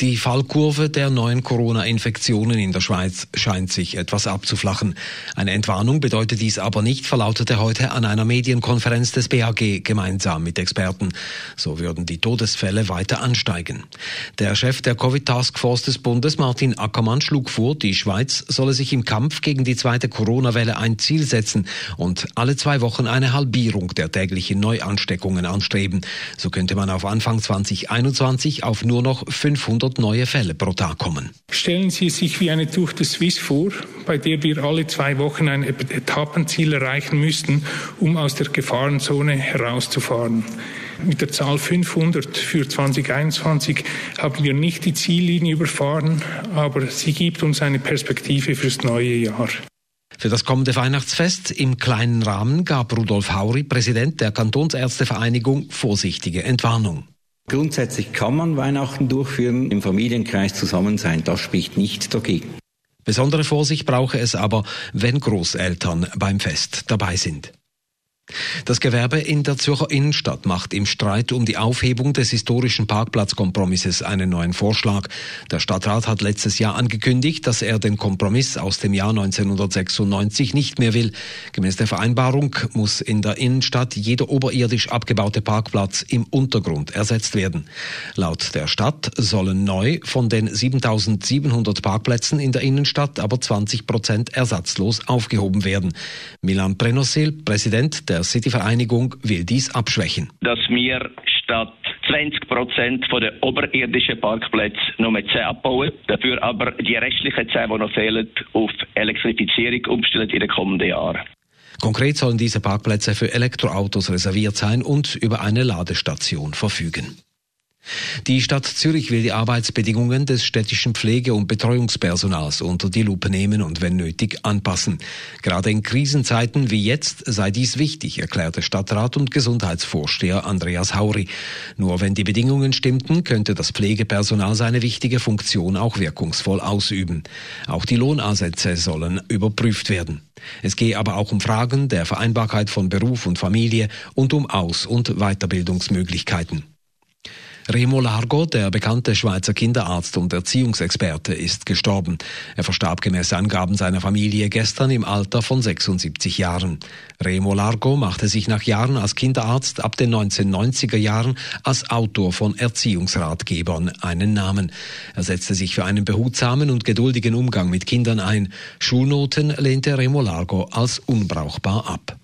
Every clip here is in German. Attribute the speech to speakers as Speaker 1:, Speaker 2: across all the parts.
Speaker 1: Die Fallkurve der neuen Corona-Infektionen in der Schweiz scheint sich etwas abzuflachen. Eine Entwarnung bedeutet dies aber nicht, verlautete heute an einer Medienkonferenz des BAG gemeinsam mit Experten. So würden die Todesfälle weiter ansteigen. Der Chef der Covid-Taskforce des Bundes, Martin Ackermann, schlug vor, die Schweiz solle sich im Kampf gegen die zweite Corona-Welle ein Ziel setzen und alle zwei Wochen eine Halbierung der täglichen Neuansteckungen anstreben. So könnte man auf Anfang 2021 auf nur noch 500 500 neue Fälle pro Tag kommen.
Speaker 2: Stellen Sie es sich wie eine Tour de Suisse vor, bei der wir alle zwei Wochen ein Etappenziel erreichen müssten, um aus der Gefahrenzone herauszufahren. Mit der Zahl 500 für 2021 haben wir nicht die Ziellinie überfahren, aber sie gibt uns eine Perspektive fürs neue Jahr.
Speaker 1: Für das kommende Weihnachtsfest im kleinen Rahmen gab Rudolf Hauri, Präsident der Kantonsärztevereinigung, vorsichtige Entwarnung.
Speaker 3: Grundsätzlich kann man Weihnachten durchführen, im Familienkreis zusammen sein, das spricht nicht dagegen.
Speaker 1: Besondere Vorsicht brauche es aber, wenn Großeltern beim Fest dabei sind. Das Gewerbe in der Zürcher Innenstadt macht im Streit um die Aufhebung des historischen Parkplatzkompromisses einen neuen Vorschlag. Der Stadtrat hat letztes Jahr angekündigt, dass er den Kompromiss aus dem Jahr 1996 nicht mehr will. Gemäß der Vereinbarung muss in der Innenstadt jeder oberirdisch abgebaute Parkplatz im Untergrund ersetzt werden. Laut der Stadt sollen neu von den 7700 Parkplätzen in der Innenstadt aber 20 Prozent ersatzlos aufgehoben werden. Milan Prenosil, Präsident der der City-Vereinigung will dies abschwächen.
Speaker 4: Dass wir statt 20 Prozent der oberirdischen Parkplätze nur 10 abbauen, dafür aber die restlichen 10, die noch fehlen, auf Elektrifizierung umstellen in den kommenden Jahren.
Speaker 1: Konkret sollen diese Parkplätze für Elektroautos reserviert sein und über eine Ladestation verfügen. Die Stadt Zürich will die Arbeitsbedingungen des städtischen Pflege- und Betreuungspersonals unter die Lupe nehmen und wenn nötig anpassen. Gerade in Krisenzeiten wie jetzt sei dies wichtig, erklärte Stadtrat und Gesundheitsvorsteher Andreas Hauri. Nur wenn die Bedingungen stimmten, könnte das Pflegepersonal seine wichtige Funktion auch wirkungsvoll ausüben. Auch die Lohnansätze sollen überprüft werden. Es gehe aber auch um Fragen der Vereinbarkeit von Beruf und Familie und um Aus- und Weiterbildungsmöglichkeiten. Remo Largo, der bekannte Schweizer Kinderarzt und Erziehungsexperte, ist gestorben. Er verstarb gemäß Angaben seiner Familie gestern im Alter von 76 Jahren. Remo Largo machte sich nach Jahren als Kinderarzt ab den 1990er Jahren als Autor von Erziehungsratgebern einen Namen. Er setzte sich für einen behutsamen und geduldigen Umgang mit Kindern ein. Schulnoten lehnte Remo Largo als unbrauchbar ab.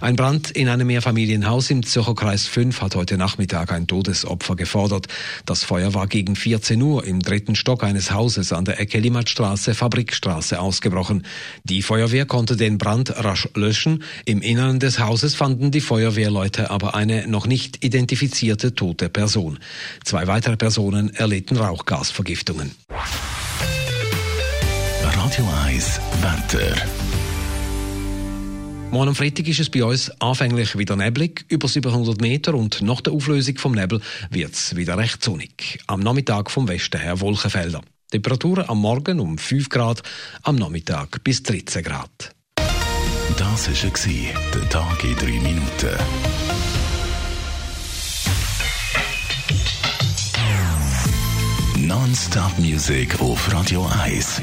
Speaker 1: Ein Brand in einem Mehrfamilienhaus im Zürcher Kreis 5 hat heute Nachmittag ein Todesopfer gefordert. Das Feuer war gegen 14 Uhr im dritten Stock eines Hauses an der Ecke Limmatstraße, Fabrikstraße ausgebrochen. Die Feuerwehr konnte den Brand rasch löschen. Im Inneren des Hauses fanden die Feuerwehrleute aber eine noch nicht identifizierte tote Person. Zwei weitere Personen erlitten Rauchgasvergiftungen.
Speaker 5: Radio 1 Wetter.
Speaker 1: Morgen am Freitag ist es bei uns anfänglich wieder neblig, über 700 Meter und nach der Auflösung vom Nebel wird es wieder recht sonnig. Am Nachmittag vom Westen her Wolkenfelder. Temperaturen am Morgen um 5 Grad, am Nachmittag bis 13 Grad.
Speaker 5: Das war der Tag in 3 Minuten. Non-Stop Music auf Radio 1.